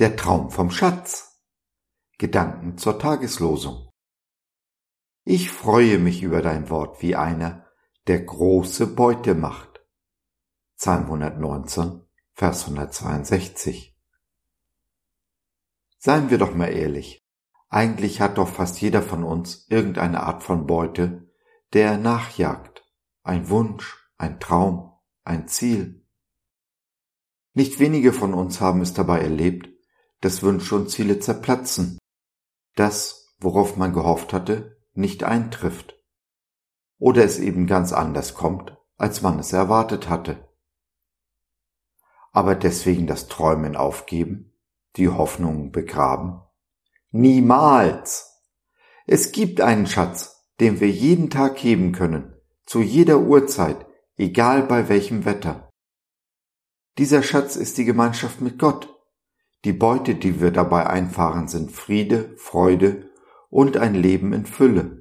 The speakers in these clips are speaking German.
Der Traum vom Schatz. Gedanken zur Tageslosung. Ich freue mich über dein Wort wie einer, der große Beute macht. Psalm 119, Vers 162. Seien wir doch mal ehrlich. Eigentlich hat doch fast jeder von uns irgendeine Art von Beute, der er nachjagt. Ein Wunsch, ein Traum, ein Ziel. Nicht wenige von uns haben es dabei erlebt, dass Wünsche und Ziele zerplatzen, das, worauf man gehofft hatte, nicht eintrifft, oder es eben ganz anders kommt, als man es erwartet hatte. Aber deswegen das Träumen aufgeben, die Hoffnungen begraben? Niemals! Es gibt einen Schatz, den wir jeden Tag heben können, zu jeder Uhrzeit, egal bei welchem Wetter. Dieser Schatz ist die Gemeinschaft mit Gott, die Beute, die wir dabei einfahren, sind Friede, Freude und ein Leben in Fülle.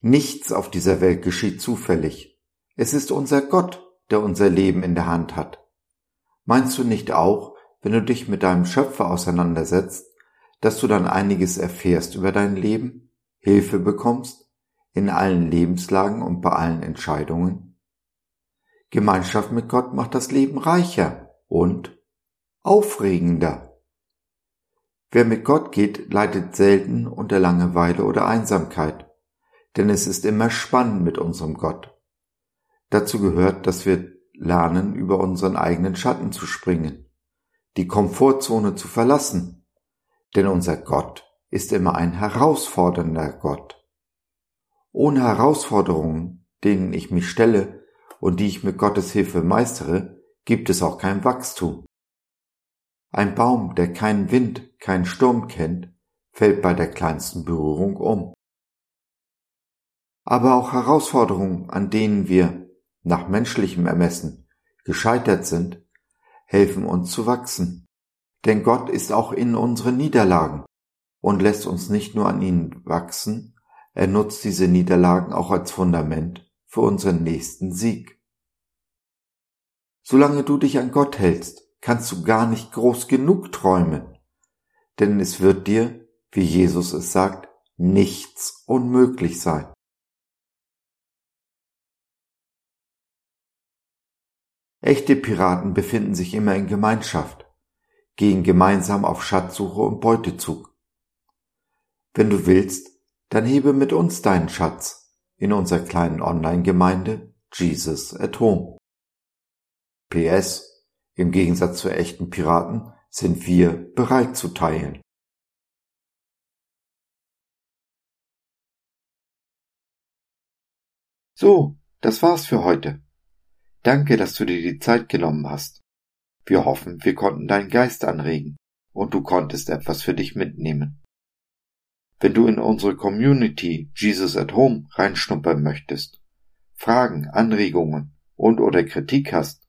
Nichts auf dieser Welt geschieht zufällig. Es ist unser Gott, der unser Leben in der Hand hat. Meinst du nicht auch, wenn du dich mit deinem Schöpfer auseinandersetzt, dass du dann einiges erfährst über dein Leben, Hilfe bekommst, in allen Lebenslagen und bei allen Entscheidungen? Gemeinschaft mit Gott macht das Leben reicher und aufregender. Wer mit Gott geht, leidet selten unter Langeweile oder Einsamkeit, denn es ist immer spannend mit unserem Gott. Dazu gehört, dass wir lernen, über unseren eigenen Schatten zu springen, die Komfortzone zu verlassen, denn unser Gott ist immer ein herausfordernder Gott. Ohne Herausforderungen, denen ich mich stelle und die ich mit Gottes Hilfe meistere, gibt es auch kein Wachstum. Ein Baum, der keinen Wind, keinen Sturm kennt, fällt bei der kleinsten Berührung um. Aber auch Herausforderungen, an denen wir, nach menschlichem Ermessen, gescheitert sind, helfen uns zu wachsen. Denn Gott ist auch in unseren Niederlagen und lässt uns nicht nur an ihnen wachsen, er nutzt diese Niederlagen auch als Fundament für unseren nächsten Sieg. Solange du dich an Gott hältst, kannst du gar nicht groß genug träumen, denn es wird dir, wie Jesus es sagt, nichts unmöglich sein. Echte Piraten befinden sich immer in Gemeinschaft, gehen gemeinsam auf Schatzsuche und Beutezug. Wenn du willst, dann hebe mit uns deinen Schatz in unserer kleinen Online-Gemeinde Jesus at Home. PS im Gegensatz zu echten Piraten sind wir bereit zu teilen. So, das war's für heute. Danke, dass du dir die Zeit genommen hast. Wir hoffen, wir konnten deinen Geist anregen und du konntest etwas für dich mitnehmen. Wenn du in unsere Community Jesus at Home reinschnuppern möchtest, Fragen, Anregungen und oder Kritik hast,